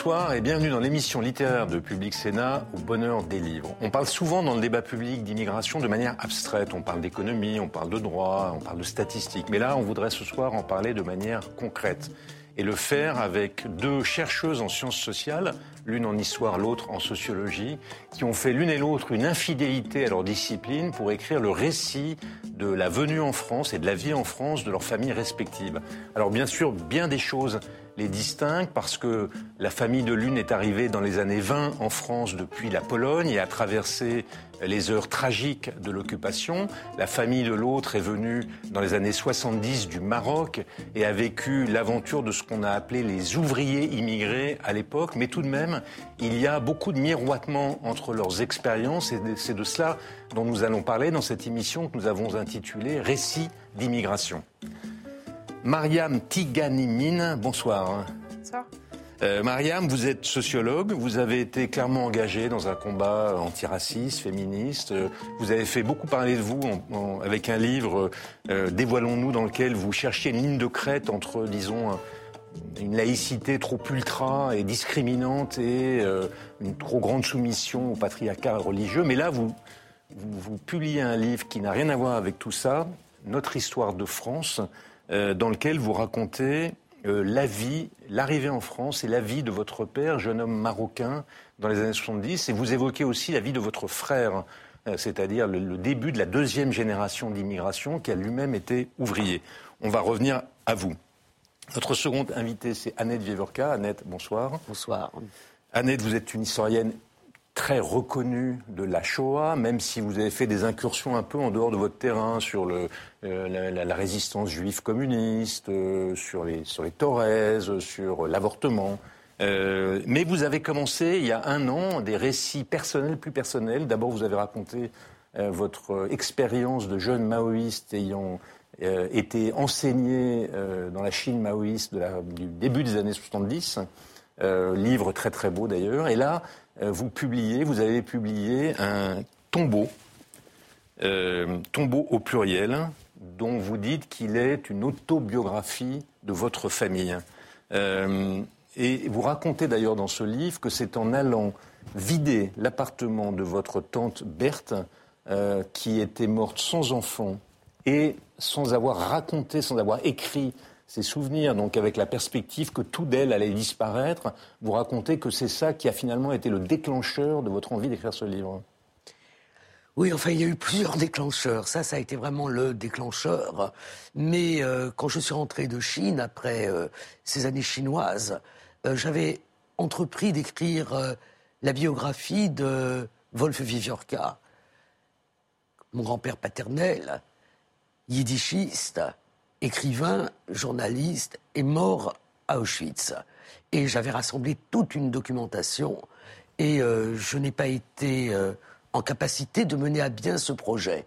Bonsoir et bienvenue dans l'émission littéraire de Public Sénat au bonheur des livres. On parle souvent dans le débat public d'immigration de manière abstraite. On parle d'économie, on parle de droit, on parle de statistiques. Mais là, on voudrait ce soir en parler de manière concrète et le faire avec deux chercheuses en sciences sociales, l'une en histoire, l'autre en sociologie, qui ont fait l'une et l'autre une infidélité à leur discipline pour écrire le récit de la venue en France et de la vie en France de leurs familles respectives. Alors bien sûr, bien des choses les distinguent parce que la famille de l'une est arrivée dans les années 20 en France depuis la Pologne et a traversé les heures tragiques de l'occupation. La famille de l'autre est venue dans les années 70 du Maroc et a vécu l'aventure de ce qu'on a appelé les ouvriers immigrés à l'époque. Mais tout de même, il y a beaucoup de miroitement entre leurs expériences et c'est de cela dont nous allons parler dans cette émission que nous avons intitulée Récit d'immigration. Mariam Tiganimine, bonsoir. Bonsoir. Euh, Mariam, vous êtes sociologue, vous avez été clairement engagée dans un combat antiraciste, féministe. Vous avez fait beaucoup parler de vous avec un livre, euh, Dévoilons-nous, dans lequel vous cherchiez une ligne de crête entre, disons, une laïcité trop ultra et discriminante et euh, une trop grande soumission au patriarcat religieux. Mais là, vous, vous publiez un livre qui n'a rien à voir avec tout ça, Notre histoire de France. Euh, dans lequel vous racontez euh, la vie, l'arrivée en France et la vie de votre père, jeune homme marocain, dans les années 70. Et vous évoquez aussi la vie de votre frère, euh, c'est-à-dire le, début de la deuxième génération d'immigration qui a lui-même été ouvrier. On va revenir à vous. Notre seconde invitée, c'est Annette Vievorka. Annette, bonsoir. Bonsoir. Annette, vous êtes une historienne très reconnu de la Shoah, même si vous avez fait des incursions un peu en dehors de votre terrain sur le, euh, la, résistance juive communiste, euh, sur, les, sur les Torres, sur l'avortement. Euh, mais vous avez commencé il y a un an des récits personnels, plus personnels. D'abord, vous avez raconté votre expérience de jeune maoïste ayant été enseigné dans la Chine maoïste de la, du début des années 70. livre très très beau d'ailleurs. Et là, euh, vous publiez, vous avez publié un tombeau, euh, tombeau au pluriel, dont vous dites qu'il est une autobiographie de votre famille. Euh, et vous racontez d'ailleurs dans ce livre que c'est en allant vider l'appartement de votre tante Berthe, qui était morte sans enfant et sans avoir raconté, sans avoir écrit ses souvenirs, donc avec la perspective que tout d'elle allait disparaître, vous racontez que c'est ça qui a finalement été le déclencheur de votre envie d'écrire ce livre. Oui, enfin, il y a eu plusieurs déclencheurs. Ça, ça a été vraiment le déclencheur. Mais euh, quand je suis rentré de Chine, après euh, ces années chinoises, euh, j'avais entrepris d'écrire la biographie de Wolf Viviorka, mon grand-père paternel, yiddishiste, écrivain, journaliste, est mort à Auschwitz. Et j'avais rassemblé toute une documentation et euh, je n'ai pas été euh, en capacité de mener à bien ce projet.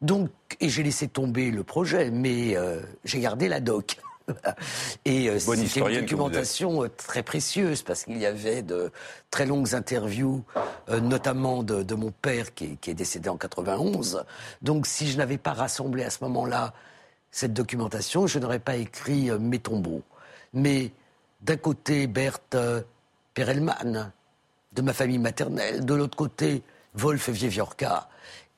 Donc, et j'ai laissé tomber le projet, mais euh, j'ai gardé la doc. et c'est une documentation très précieuse parce qu'il y avait de très longues interviews, notamment de, mon père qui qui est décédé en 91. Donc, si je n'avais pas rassemblé à ce moment-là cette documentation, je n'aurais pas écrit euh, Mes tombeaux. Mais d'un côté, Berthe euh, Perelman, de ma famille maternelle, de l'autre côté, Wolf Vieviorka.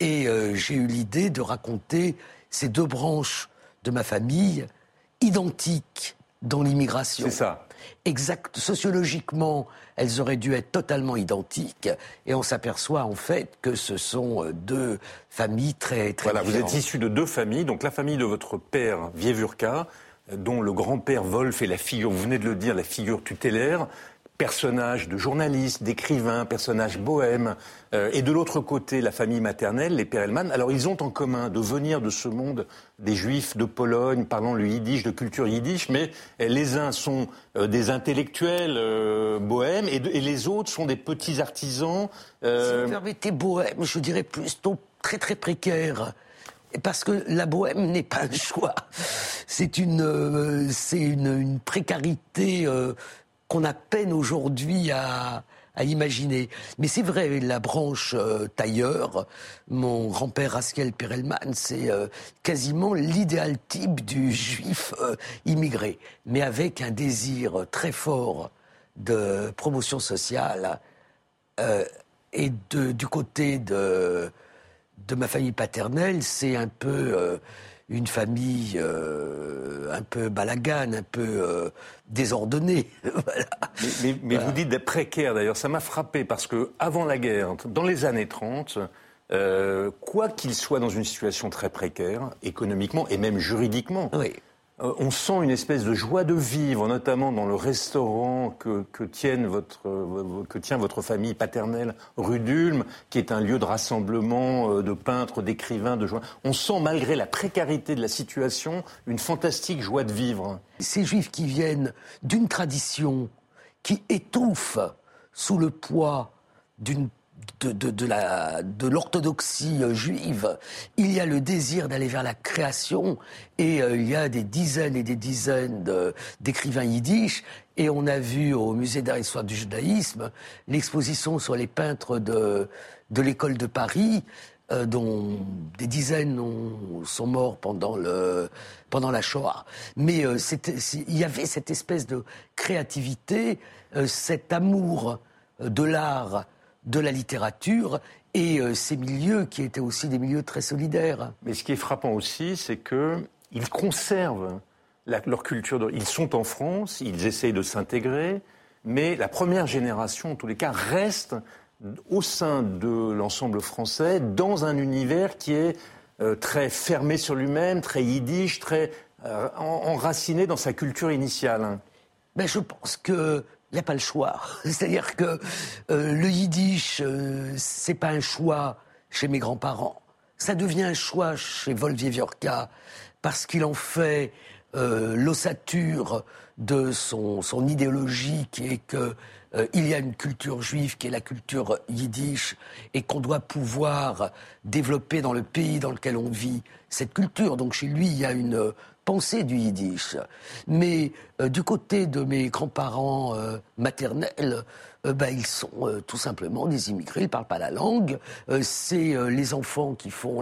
Et euh, j'ai eu l'idée de raconter ces deux branches de ma famille identiques dans l'immigration. C'est ça. Exact. Sociologiquement, elles auraient dû être totalement identiques. Et on s'aperçoit en fait que ce sont euh, deux familles très, très Voilà, vous êtes issu de deux familles. Donc la famille de votre père, Vievurka, dont le grand-père Wolf est la figure, vous venez de le dire, la figure tutélaire, personnages de journalistes, d'écrivains, personnages bohèmes, euh, et de l'autre côté, la famille maternelle, les Perelman. Alors, ils ont en commun de venir de ce monde des Juifs de Pologne, parlant le yiddish, de culture yiddish, mais les uns sont euh, des intellectuels euh, bohèmes, et, les autres sont des petits artisans. Si vous permettez bohème, je dirais plutôt très très précaire parce que la bohème n'est pas un choix. C'est une, c'est une, précarité qu'on a peine aujourd'hui à, imaginer. Mais c'est vrai, la branche euh, tailleur, mon grand-père Raskiel Perelman, c'est euh, quasiment l'idéal type du juif euh, immigré, mais avec un désir très fort de promotion sociale. et du côté de ma famille paternelle, c'est un peu une famille euh, un peu balagane, un peu euh, désordonnée. Mais, vous dites des précaires d'ailleurs, ça m'a frappé parce que avant la guerre, dans les années 30, euh, quoi qu'il soit dans une situation très précaire, économiquement et même juridiquement, on sent une espèce de joie de vivre, notamment dans le restaurant que, euh, tient votre famille paternelle, rue d'Ulm, qui est un lieu de rassemblement euh, de peintres, d'écrivains, de joie. On sent, malgré la précarité de la situation, une fantastique joie de vivre. Ces juifs qui viennent d'une tradition qui étouffe sous le poids d'une de, de, l'orthodoxie euh, juive, il y a le désir d'aller vers la création et euh, il y a des dizaines et des dizaines d'écrivains yiddish et on a vu au musée d'art et histoire du judaïsme l'exposition sur les peintres de, de l'école de Paris euh, dont des dizaines sont morts pendant, le, pendant la Shoah. Mais il y avait cette espèce de créativité, cet amour de l'art de la littérature et euh, ces milieux qui étaient aussi des milieux très solidaires. Mais ce qui est frappant aussi, c'est qu'ils conservent leur culture. Ils sont en France, ils essayent de s'intégrer, mais la première génération, en tous les cas, reste au sein de l'ensemble français dans un univers qui est euh, très fermé sur lui-même, très yiddish, très euh, enraciné dans sa culture initiale. Mais je pense que il n'y a pas le choix. C'est-à-dire que euh, le yiddish, euh, c'est pas un choix chez mes grands-parents. Ça devient un choix chez Volvieviorka parce qu'il en fait euh, l'ossature de son, son, idéologie qui est que il y a une culture juive qui est la culture yiddish et qu'on doit pouvoir développer dans le pays dans lequel on vit cette culture. Donc chez lui, il y a une pensée du yiddish. Mais euh, du côté de mes grands-parents euh, maternels, euh, bah, ils sont tout simplement des immigrés, ils ne parlent pas la langue. c'est les enfants qui font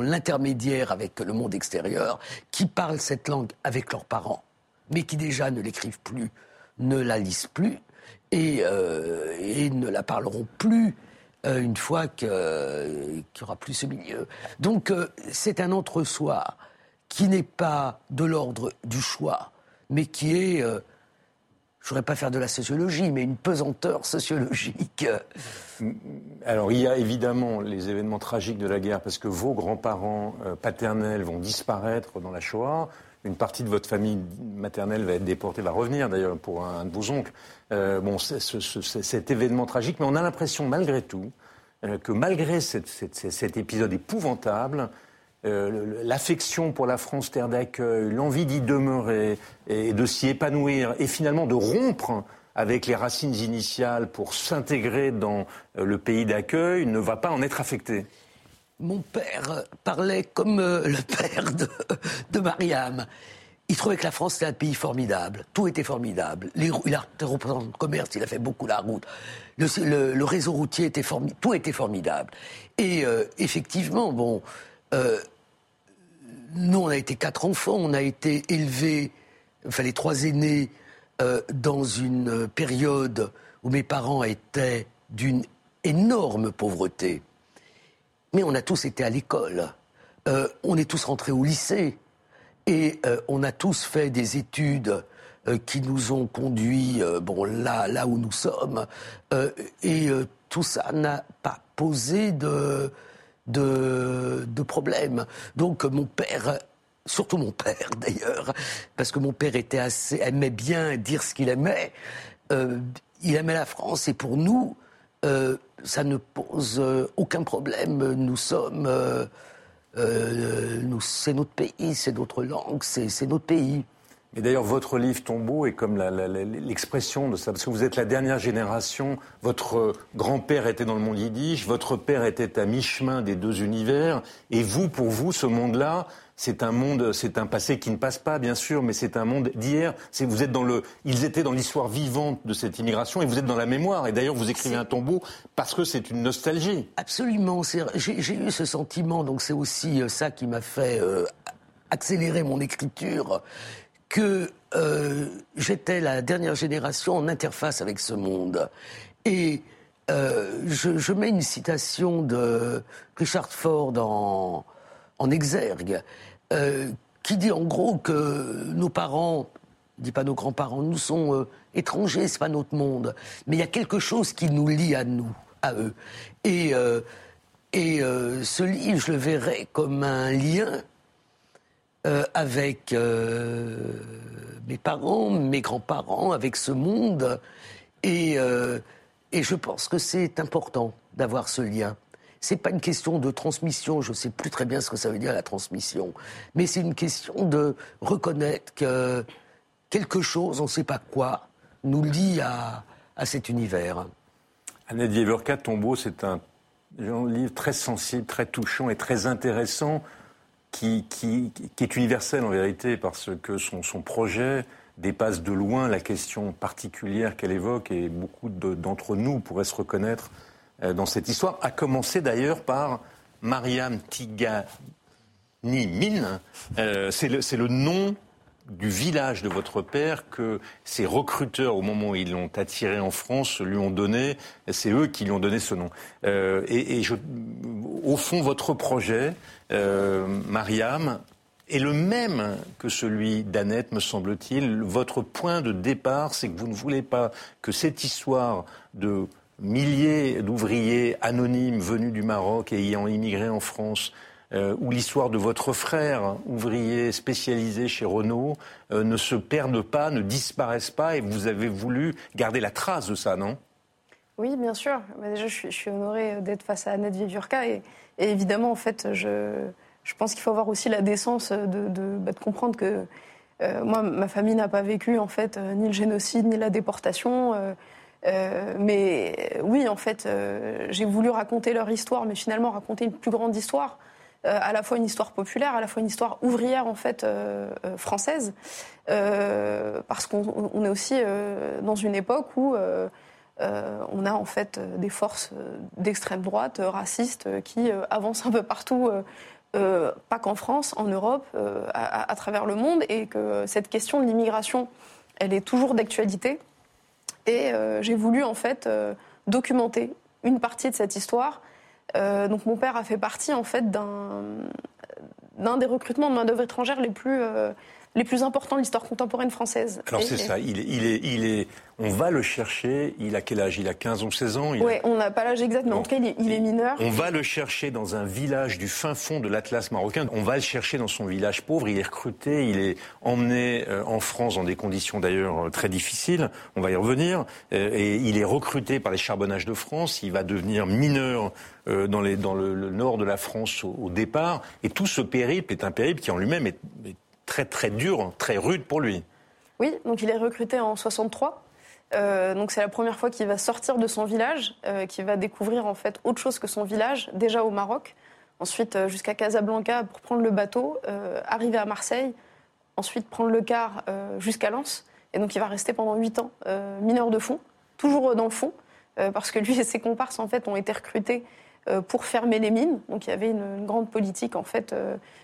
l'intermédiaire avec le monde extérieur, qui parlent cette langue avec leurs parents, mais qui déjà ne l'écrivent plus, ne la lisent plus et, et ne la parleront plus une fois qu'il n'y aura plus ce milieu. Donc c'est un entre-soi qui n'est pas de l'ordre du choix, mais qui est, euh, je ne voudrais pas faire de la sociologie, mais une pesanteur sociologique. Alors il y a évidemment les événements tragiques de la guerre, parce que vos grands-parents euh, paternels vont disparaître dans la Shoah. Une partie de votre famille maternelle va être déportée, va revenir d'ailleurs pour un, de vos oncles. Euh, bon, cet événement tragique, mais on a l'impression malgré tout que malgré cet épisode épouvantable, euh, l'affection pour la France terre d'accueil, l'envie d'y demeurer et de s'y épanouir et finalement de rompre avec les racines initiales pour s'intégrer dans euh, le pays d'accueil ne va pas en être affecté. Mon père parlait comme euh, le père de, Mariam. Il trouvait que la France était un pays formidable. Tout était formidable. il a représentant de commerce, il a fait beaucoup la route. Le, réseau routier était formidable. Tout était formidable. Et effectivement, bon, nous, on a été quatre enfants, on a été élevés, enfin les trois aînés, euh, dans une période où mes parents étaient d'une énorme pauvreté. Mais on a tous été à l'école, euh, on est tous rentrés au lycée, et euh, on a tous fait des études qui nous ont conduits bon, là, là où nous sommes, et tout ça n'a pas posé de, de, problèmes. Donc mon père surtout mon père d'ailleurs, parce que mon père était assez, aimait bien dire ce qu'il aimait. Euh, il aimait la France et pour nous, euh, ça ne pose euh, aucun problème. Nous sommes, c'est notre pays, c'est notre langue, c'est notre pays. Et d'ailleurs, votre livre Tombeau est comme l'expression de ça, parce que vous êtes la dernière génération. Votre grand-père était dans le monde yiddish, votre père était à mi-chemin des deux univers, et vous, pour vous, ce monde-là, c'est un monde, c'est un passé qui ne passe pas, bien sûr, mais c'est un monde d'hier. Vous êtes dans le, ils étaient dans l'histoire vivante de cette immigration et vous êtes dans la mémoire. Et d'ailleurs, vous écrivez un tombeau parce que c'est une nostalgie. Absolument. J'ai eu ce sentiment, donc c'est aussi euh, ça qui m'a fait euh, accélérer mon écriture que euh, j'étais la dernière génération en interface avec ce monde. Et euh, je, mets une citation de Richard Ford en, exergue, euh, qui dit en gros que nos parents, dit pas nos grands-parents, nous sont étrangers, c'est pas notre monde, mais il y a quelque chose qui nous lie à nous, à eux. Et, et ce livre, je le verrais comme un lien euh, avec euh, mes parents, mes grands-parents, avec ce monde. Et, euh, et je pense que c'est important d'avoir ce lien. C'est pas une question de transmission, je sais plus très bien ce que ça veut dire la transmission, mais c'est une question de reconnaître que quelque chose, on ne sait pas quoi, nous lie à, à cet univers. Annette Vieverka, Tombeau, c'est un livre très sensible, très touchant et très intéressant qui, est universel en vérité parce que son, projet dépasse de loin la question particulière qu'elle évoque et beaucoup d'entre nous pourraient se reconnaître euh, dans cette histoire, à commencer d'ailleurs par Mariam Tigani Min. Euh, c'est le, nom du village de votre père que ces recruteurs, au moment où ils l'ont attiré en France, lui ont donné. C'est eux qui lui ont donné ce nom. Euh, et, au fond, votre projet, euh, Mariam, est le même que celui d'Annette, me semble-t-il. Votre point de départ, c'est que vous ne voulez pas que cette histoire de milliers d'ouvriers anonymes venus du Maroc et ayant immigré en France, euh, ou l'histoire de votre frère, ouvrier spécialisé chez Renault, euh, ne se perde pas, ne disparaisse pas, et vous avez voulu garder la trace de ça, non? Oui, bien sûr. Bah, déjà, je suis, honorée d'être face à Annette Viviurka, et évidemment, en fait, je, je pense qu'il faut avoir aussi la décence de, bah, comprendre que euh, moi, ma famille n'a pas vécu en fait euh, ni le génocide ni la déportation. Euh, mais oui, en fait, j'ai voulu raconter leur histoire, mais finalement raconter une plus grande histoire, à la fois une histoire populaire, à la fois une histoire ouvrière en fait française, parce qu'on est aussi dans une époque où euh, on a en fait euh, des forces euh, d'extrême droite racistes qui avancent un peu partout, pas qu'en France, en Europe, à, travers le monde, et que cette question de l'immigration, elle est toujours d'actualité. Et j'ai voulu en fait documenter une partie de cette histoire. Donc mon père a fait partie en fait d'un des recrutements de main d'œuvre étrangère les plus les plus importants de l'histoire contemporaine française. Alors c'est ça, il est, il est, on va le chercher. Il a quel âge? Il a 15 ou 16 ans? Oui, on n'a pas l'âge exact, mais en tout cas, il est, mineur. On va le chercher dans un village du fin fond de l'Atlas marocain. On va le chercher dans son village pauvre. Il est recruté, il est emmené euh, en France dans des conditions d'ailleurs euh, très difficiles. On va y revenir. Euh, et il est recruté par les charbonnages de France. Il va devenir mineur dans, les, dans le, nord de la France au, départ. Et tout ce périple est un périple qui en lui-même est, est très très dur, très rude pour lui. Oui, donc il est recruté en 63. Euh, donc c'est la première fois qu'il va sortir de son village, euh, qu'il va découvrir en fait autre chose que son village, déjà au Maroc, ensuite euh, jusqu'à Casablanca pour prendre le bateau, arriver à Marseille, ensuite prendre le car jusqu'à Lens. Et donc il va rester pendant 8 ans mineur de fond, toujours dans le fond, parce que lui et ses comparses en fait ont été recrutés pour fermer les mines. Donc il y avait une, grande politique en fait,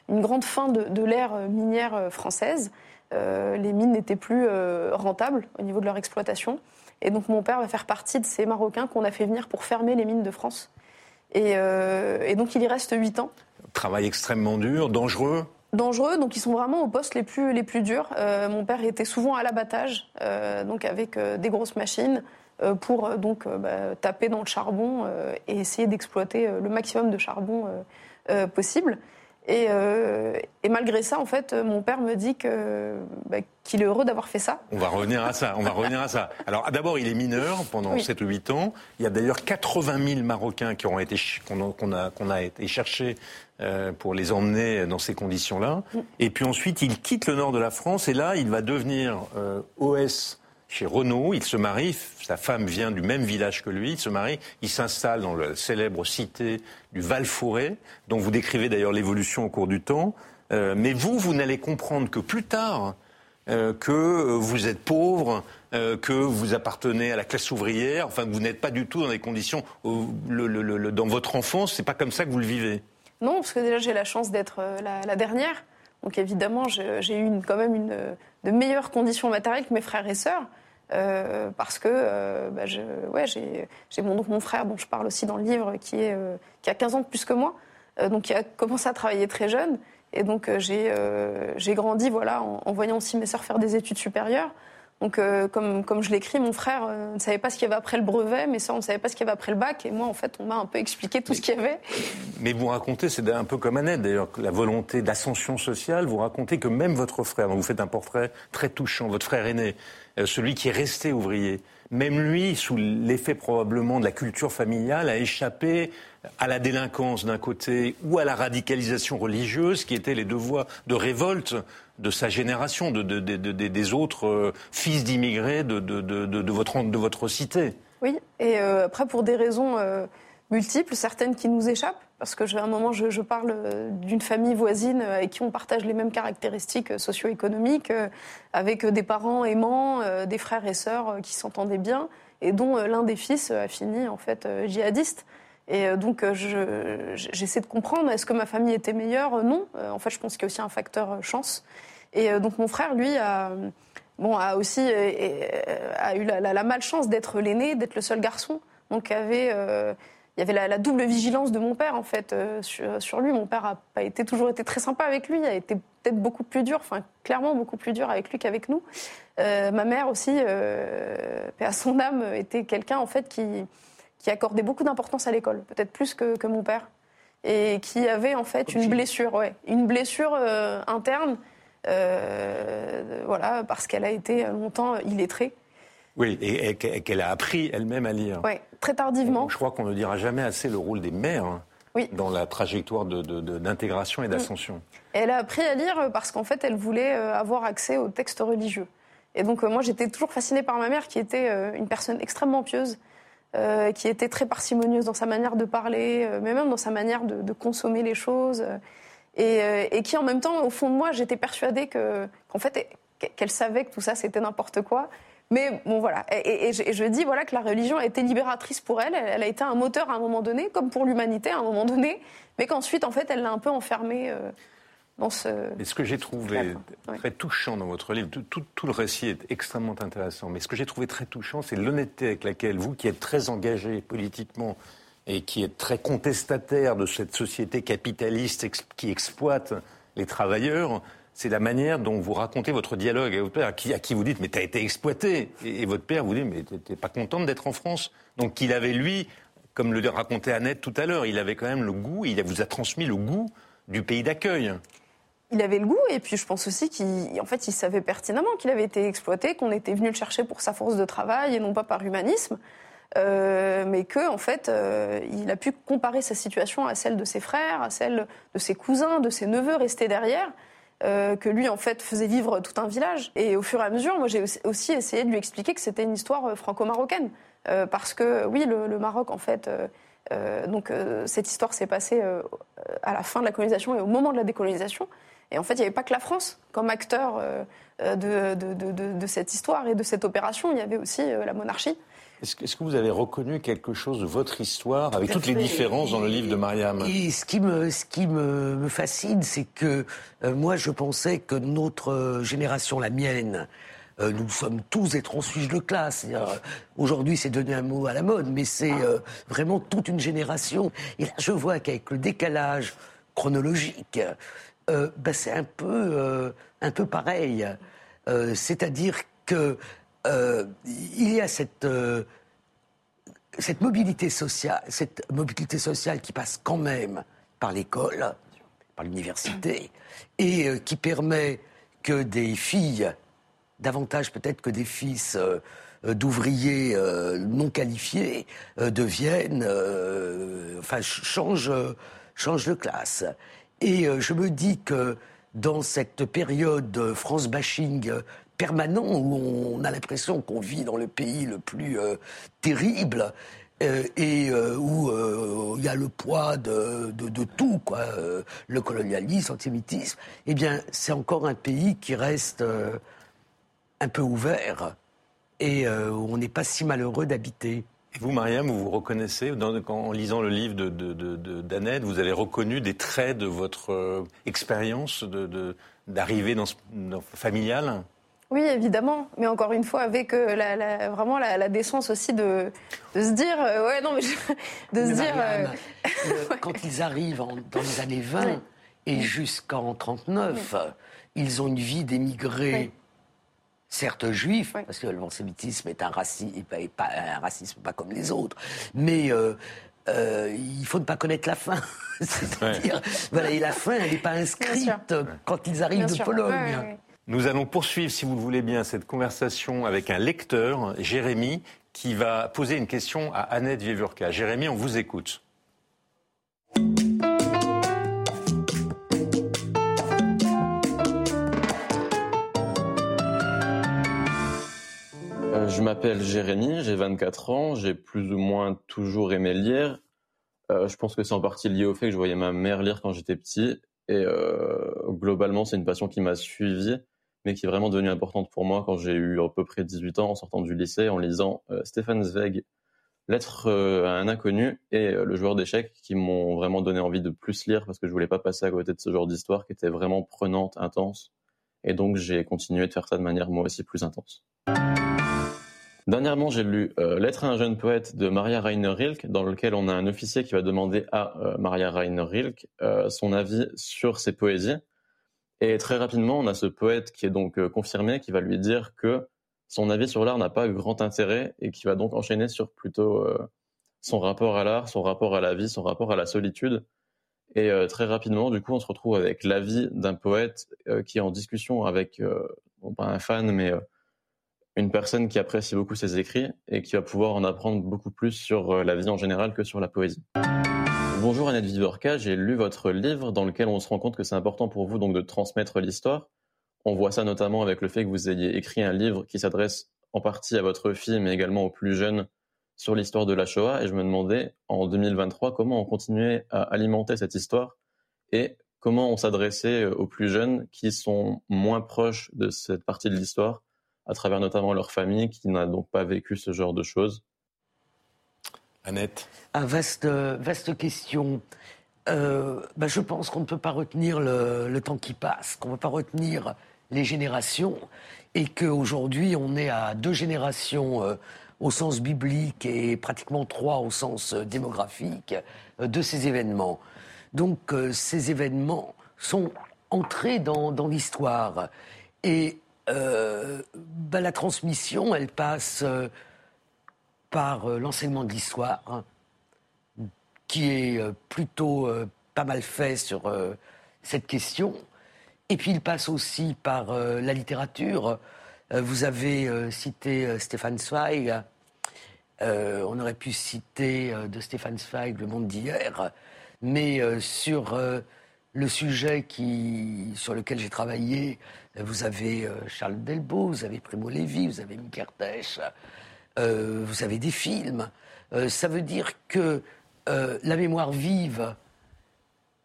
une grande fin de, de l'ère minière française. Euh, les mines n'étaient plus euh, rentables au niveau de leur exploitation. Et donc mon père va faire partie de ces Marocains qu'on a fait venir pour fermer les mines de France. Et, euh, donc il y reste 8 ans. Travail extrêmement dur, dangereux dangereux, donc ils sont vraiment aux postes les plus, les plus durs. mon père était souvent à l'abattage, donc avec des grosses machines, pour donc bah, taper dans le charbon et essayer d'exploiter le maximum de charbon possible. Et, euh, et, malgré ça, en fait, mon père me dit que bah, qu'il est heureux d'avoir fait ça. On va revenir à ça. On va revenir à ça. Alors d'abord, il est mineur pendant 7 ou 8 ans. Il y a d'ailleurs 80 000 Marocains qui ont été qu'on a, qu'on a été cherchés euh, pour les emmener dans ces conditions-là. Mm. Et puis ensuite, il quitte le nord de la France et là, il va devenir euh, OS chez Renault. Il se marie, sa femme vient du même village que lui. Il se marie, il s'installe dans la célèbre cité du Val-Forêt, dont vous décrivez d'ailleurs l'évolution au cours du temps. Euh, mais vous, vous n'allez comprendre que plus tard euh, que vous êtes pauvre, euh, que vous appartenez à la classe ouvrière, enfin que vous n'êtes pas du tout dans des conditions. dans votre enfance, c'est pas comme ça que vous le vivez. Non, parce que déjà j'ai la chance d'être la, dernière. Donc évidemment, j'ai eu quand même une, de meilleures conditions matérielles que mes frères et sœurs. Euh, parce que euh, bah, j'ai mon, frère dont je parle aussi dans le livre qui, est, euh, a 15 ans de plus que moi, donc qui a commencé à travailler très jeune. Et donc j'ai grandi voilà, en, voyant aussi mes sœurs faire des études supérieures. Donc, comme, comme je l'écris, mon frère ne savait pas ce qu'il y avait après le brevet, mes sœurs ne savaient pas ce qu'il y avait après le bac. Et moi, en fait, on m'a un peu expliqué tout ce qu'il y avait. Mais vous racontez, c'est un peu comme Annette d'ailleurs, la volonté d'ascension sociale. Vous racontez que même votre frère, vous faites un portrait très touchant, votre frère aîné, euh, celui qui est resté ouvrier, même lui, sous l'effet probablement de la culture familiale, a échappé à la délinquance d'un côté ou à la radicalisation religieuse, qui étaient les deux voies de révolte de sa génération, de, des autres euh, fils d'immigrés de, votre, de votre cité. Oui, et euh, après, pour des raisons multiples, certaines qui nous échappent, parce que un moment, je, parle euh, d'une famille voisine euh, avec qui on partage les mêmes caractéristiques euh, socio-économiques, avec des parents aimants, des frères et sœurs qui s'entendaient bien, et dont l'un des fils a fini en fait djihadiste. Et donc, j'essaie de comprendre, est-ce que ma famille était meilleure? Non. En fait, je pense qu'il y a aussi un facteur chance. Et donc, mon frère, lui, a, bon, a aussi a eu la, la malchance d'être l'aîné, d'être le seul garçon. Donc, avait il y avait la, double vigilance de mon père en fait euh, sur, lui. Mon père a pas été toujours été très sympa avec lui, a été peut-être beaucoup plus dur, enfin clairement beaucoup plus dur avec lui qu'avec nous. Euh, ma mère aussi, euh, à son âme, était quelqu'un en fait qui, qui accordait beaucoup d'importance à l'école, peut-être plus que, que, mon père, et qui avait en fait une blessure, ouais, une blessure interne, voilà, parce qu'elle a été longtemps illettrée. Oui, et, qu'elle a appris elle-même à lire. Oui, très tardivement. je crois qu'on ne dira jamais assez le rôle des mères hein, dans la trajectoire d'intégration et mm. d'ascension. Elle a appris à lire parce qu'en fait, elle voulait euh, avoir accès aux textes religieux. Et donc, euh, moi, j'étais toujours fascinée par ma mère, qui était euh, une personne extrêmement pieuse, qui était très parcimonieuse dans sa manière de parler, mais même dans sa manière de, consommer les choses. Et, qui, en même temps, au fond de moi, j'étais persuadée qu'en fait, qu'elle savait que tout ça, c'était n'importe quoi mais bon, voilà. Et, je, dis voilà que la religion a été libératrice pour elle. Elle, a été un moteur à un moment donné, comme pour l'humanité à un moment donné, mais qu'ensuite, en fait, elle l'a un peu enfermée. Euh, dans ce... Et ce que j'ai trouvé très touchant dans votre livre, tout, tout, le récit est extrêmement intéressant, mais ce que j'ai trouvé très touchant, c'est l'honnêteté avec laquelle vous, qui êtes très engagé politiquement et qui êtes très contestataire de cette société capitaliste qui exploite les travailleurs, c'est la manière dont vous racontez votre dialogue avec votre père, à qui, vous dites mais t'as été exploité, et, votre père vous dit mais t'es pas contente d'être en France. Donc qu'il avait lui, comme le racontait Annette tout à l'heure, il avait quand même le goût, il vous a transmis le goût du pays d'accueil. Il avait le goût, et puis je pense aussi qu'il fait, il savait pertinemment qu'il avait été exploité, qu'on était venu le chercher pour sa force de travail et non pas par humanisme. Euh, mais que en fait, euh, il a pu comparer sa situation à celle de ses frères, à celle de ses cousins, de ses neveux restés derrière, euh, que lui, en fait, faisait vivre tout un village. Et au fur et à mesure, moi, j'ai aussi essayé de lui expliquer que c'était une histoire franco-marocaine. Parce que, oui, le, Maroc, en fait, donc cette histoire s'est passée à la fin de la colonisation et au moment de la décolonisation. Et en fait, il n'y avait pas que la France comme acteur de, cette histoire et de cette opération, il y avait aussi la monarchie. Est-ce que, vous avez reconnu quelque chose de votre histoire, avec toutes les différences dans le livre de Mariam? Et Ce qui me, ce qui me, fascine, c'est que euh, moi, je pensais que notre génération, la mienne, euh, nous sommes tous des transfuges de classe. Aujourd'hui, c'est devenu un mot à la mode, mais c'est euh, vraiment toute une génération. Et là, je vois qu'avec le décalage chronologique, bah, c'est un peu, un peu pareil. C'est-à-dire que euh, il y a cette, euh, cette mobilité sociale, cette mobilité sociale qui passe quand même par l'école, par l'université, et euh, qui permet que des filles, davantage peut-être que des fils d'ouvriers non qualifiés, deviennent, enfin, changent, changent de classe. Et je me dis que dans cette période France bashing permanent où on a l'impression qu'on vit dans le pays le plus terrible, euh, et euh, où euh, il y a le poids de, de, tout, quoi, le colonialisme, l'antisémitisme, eh bien, c'est encore un pays qui reste un peu ouvert et où on n'est pas si malheureux d'habiter. Et vous, Mariam, vous vous reconnaissez, en lisant le livre d'Annette, de, vous avez reconnu des traits de votre expérience d'arrivée dans, dans, familiale? Oui, évidemment, mais encore une fois, avec euh, la, vraiment la, décence aussi de, de se dire, euh, ouais, non, mais de se dire. Euh, quand ils arrivent dans les années 20 et jusqu'en 39, ils ont une vie d'émigrés. Certes juifs, parce que l'antisémitisme est un racisme, pas, un racisme pas comme les autres, mais il faut ne pas connaître la fin. C'est-à-dire, voilà, et la fin, elle n'est pas inscrite quand ils arrivent de Pologne. Nous allons poursuivre, si vous le voulez bien, cette conversation avec un lecteur, Jérémy, qui va poser une question à Annette Vievurka. Jérémy, on vous écoute. Euh, je m'appelle Jérémy, j'ai 24 ans, j'ai plus ou moins toujours aimé lire. Euh, je pense que c'est en partie lié au fait que je voyais ma mère lire quand j'étais petit. Et euh, globalement, c'est une passion qui m'a suivi mais qui est vraiment devenue importante pour moi quand j'ai eu à peu près 18 ans en sortant du lycée en lisant euh, Stéphane Zweig, Lettre euh, à un inconnu et euh, le joueur d'échecs qui m'ont vraiment donné envie de plus lire parce que je voulais pas passer à côté de ce genre d'histoire qui était vraiment prenante, intense. Et donc j'ai continué de faire ça de manière moi aussi plus intense. Dernièrement, j'ai lu Lettre à un jeune poète de Maria Rainer Rilke, dans lequel on a un officier qui va demander à Maria Rainer Rilke son avis sur ses poésies. Et très rapidement, on a ce poète qui est donc euh, confirmé, qui va lui dire que son avis sur l'art n'a pas grand intérêt et qui va donc enchaîner sur plutôt euh, son rapport à l'art, son rapport à la vie, son rapport à la solitude. Et euh, très rapidement, du coup, on se retrouve avec l'avis d'un poète qui est en discussion avec, pas un fan, mais une personne qui apprécie beaucoup ses écrits et qui va pouvoir en apprendre beaucoup plus sur la vie en général que sur la poésie. Bonjour Annette Vivorka, j'ai lu votre livre dans lequel on se rend compte que c'est important pour vous donc de transmettre l'histoire. On voit ça notamment avec le fait que vous ayez écrit un livre qui s'adresse en partie à votre fille mais également aux plus jeunes sur l'histoire de la Shoah et je me demandais en 2023 comment on continuait à alimenter cette histoire et comment on s'adressait aux plus jeunes qui sont moins proches de cette partie de l'histoire à travers notamment leur famille qui n'a donc pas vécu ce genre de choses. Annette ah, vaste, vaste question. Euh, bah, je pense qu'on ne peut pas retenir le, temps qui passe, qu'on ne peut pas retenir les générations, et qu'aujourd'hui, on est à deux générations euh, au sens biblique et pratiquement trois au sens euh, démographique de ces événements. Donc, ces événements sont entrés dans, l'histoire. Et bah, la transmission, elle passe par euh, l'enseignement de l'histoire, hein, qui est euh, plutôt euh, pas mal fait sur cette question. Et puis il passe aussi par la littérature. vous avez cité Stéphane Zweig. on aurait pu citer de Stéphane Zweig Le Monde d'hier. Mais sur le sujet qui, sur lequel j'ai travaillé, vous avez Charles Delbo, vous avez Primo Levi, vous avez Mikertech, euh, vous avez des films. Euh, ça veut dire que euh, la mémoire vive,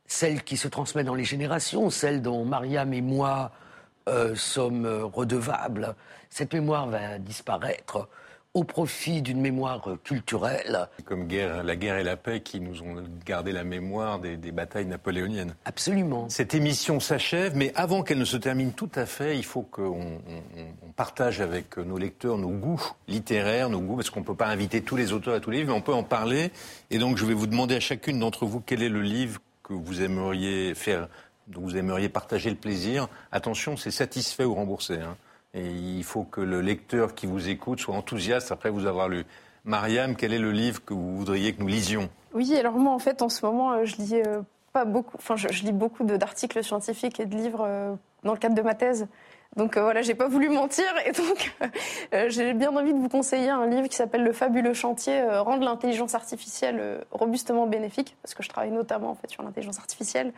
celle qui se transmet dans les générations, celle dont Mariam et moi sommes redevables, cette mémoire va disparaître au profit d'une mémoire culturelle. Comme guerre, la guerre et la paix qui nous ont gardé la mémoire des, batailles napoléoniennes. Absolument. Cette émission s'achève, mais avant qu'elle ne se termine tout à fait, il faut qu'on partage avec nos lecteurs nos goûts littéraires, nos goûts, parce qu'on ne peut pas inviter tous les auteurs à tous les livres, mais on peut en parler. Et donc je vais vous demander à chacune d'entre vous quel est le livre que vous aimeriez faire, dont vous aimeriez partager le plaisir. Attention, c'est satisfait ou remboursé. Hein. Et il faut que le lecteur qui vous écoute soit enthousiaste après vous avoir lu. Mariam, quel est le livre que vous voudriez que nous lisions? Oui, alors moi, en fait, en ce moment, euh, je lis euh, pas beaucoup. Enfin, je, lis beaucoup d'articles scientifiques et de livres dans le cadre de ma thèse. Donc voilà, j'ai pas voulu mentir et donc j'ai bien envie de vous conseiller un livre qui s'appelle Le fabuleux chantier rendre l'intelligence artificielle robustement bénéfique parce que je travaille notamment en fait sur l'intelligence artificielle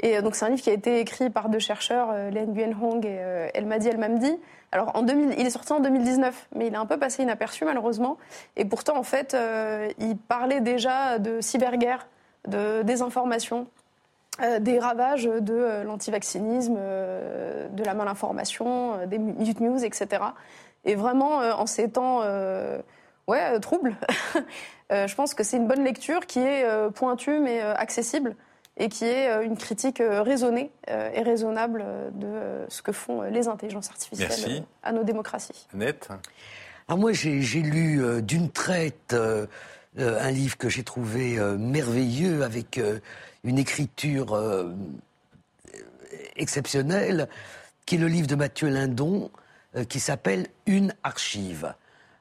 et donc c'est un livre qui a été écrit par deux chercheurs, Len Nguyen Hong et Elmadi El Mamdi. Alors en 2000, il est sorti en 2019, mais il est un peu passé inaperçu malheureusement et pourtant en fait il parlait déjà de cyberguerre, de désinformation euh, des ravages de euh, l'antivaccinisme, euh, de la malinformation, des mute news, etc. Et vraiment, en ces temps ouais, troubles, je pense que c'est une bonne lecture qui est pointue mais accessible et qui est une critique raisonnée et raisonnable de ce que font les intelligences artificielles à nos démocraties. Annette? Alors moi, j'ai lu d'une traite un livre que j'ai trouvé merveilleux avec une écriture euh, exceptionnelle, qui est le livre de Mathieu Lindon, euh, qui s'appelle Une archive.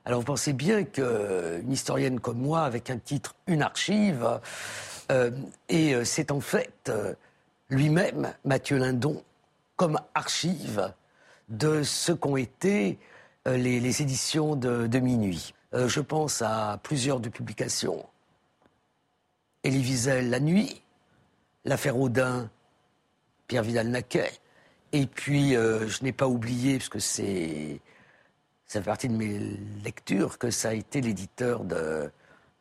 Alors vous pensez bien qu'une historienne comme moi, avec un titre Une archive, euh, et c'est en fait lui-même, Mathieu Lindon, comme archive de ce qu'ont été les, éditions de Minuit. Je pense à plusieurs de publications. Elie Wiesel, La Nuit, l'affaire Audin, Pierre Vidal-Naquet. Et puis, euh, je n'ai pas oublié, parce que c'est, ça fait partie de mes lectures, que ça a été l'éditeur de,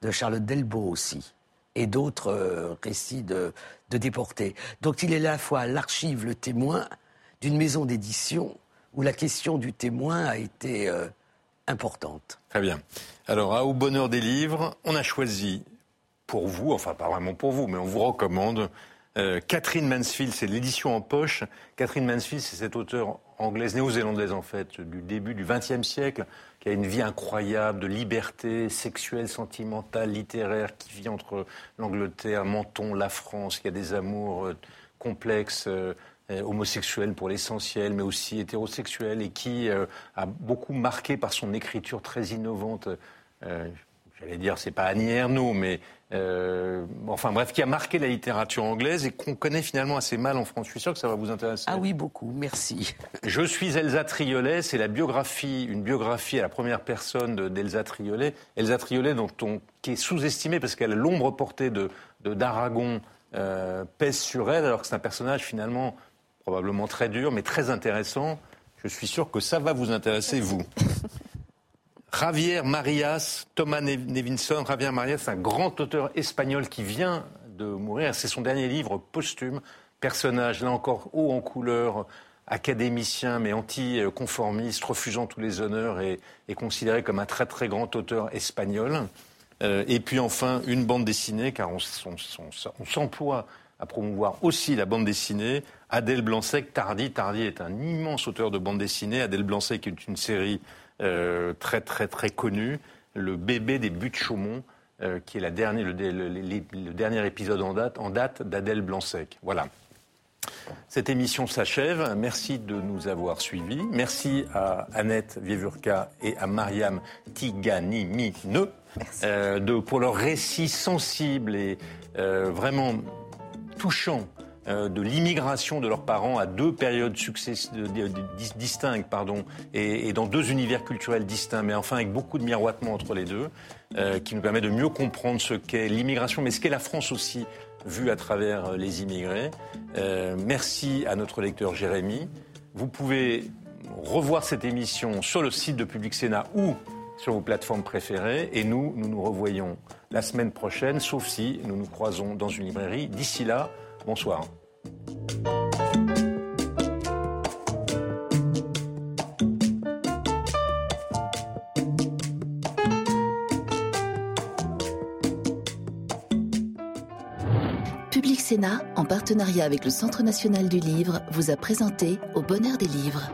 de Charlotte Delbo aussi, et d'autres euh, récits de, déportés. Donc il est à la fois l'archive, le témoin d'une maison d'édition où la question du témoin a été euh, importante. Très bien. Alors, Au bonheur des livres, on a choisi pour vous, enfin pas vraiment pour vous, mais on vous recommande euh, Catherine Mansfield, c'est l'édition en poche. Catherine Mansfield, c'est cette auteure anglaise, néo-zélandaise en fait, du début du XXe siècle, qui a une vie incroyable de liberté sexuelle, sentimentale, littéraire, qui vit entre l'Angleterre, Menton, la France, qui a des amours euh, complexes. Euh, homosexuels pour l'essentiel, mais aussi hétérosexuels, et qui a beaucoup marqué par son écriture très innovante. J'allais dire, c'est pas Annie Ernaux, mais euh, enfin bref, qui a marqué la littérature anglaise et qu'on connaît finalement assez mal en France. Je suis sûr que ça va vous intéresser. Ah oui, beaucoup, merci. Je suis Elsa Triolet, c'est la biographie, une biographie à la première personne d'Elsa Triolet. Elsa Triolet, dont on, qui est sous-estimée parce qu'elle a l'ombre portée de d'Aragon euh, pèse sur elle, alors que c'est un personnage finalement probablement très dur, mais très intéressant. Je suis sûr que ça va vous intéresser, vous. Javier Marias, Thomas Nevinson. Javier Marias, un grand auteur espagnol qui vient de mourir. C'est son dernier livre posthume. Personnage, là encore, haut en couleur, académicien mais anti-conformiste, refusant tous les honneurs et, considéré comme un très très grand auteur espagnol. Euh, et puis enfin, une bande dessinée, car on, s'emploie à promouvoir aussi la bande dessinée. Adèle Blanc-Sec, Tardy. Tardy est un immense auteur de bande dessinée. Adèle Blanc-Sec est une série euh, très très très connu, le bébé des buts Chaumont, euh, qui est la dernière, le, dernier épisode en date, date d'Adèle Blanc-Sec. Voilà. Cette émission s'achève. Merci de nous avoir suivis. Merci à Annette Vievurka et à Mariam Tiganimine euh, pour leur récit sensible et euh, vraiment touchant euh, de l'immigration de leurs parents à deux périodes distinctes pardon, et, dans deux univers culturels distincts, mais enfin avec beaucoup de miroitement entre les deux, euh, qui nous permet de mieux comprendre ce qu'est l'immigration, mais ce qu'est la France aussi, vue à travers euh, les immigrés. merci à notre lecteur Jérémy. Vous pouvez revoir cette émission sur le site de Public Sénat ou sur vos plateformes préférées. Et nous, nous nous revoyons la semaine prochaine, sauf si nous nous croisons dans une librairie. D'ici là, Bonsoir. Public Sénat, en partenariat avec le Centre national du livre, vous a présenté Au bonheur des livres.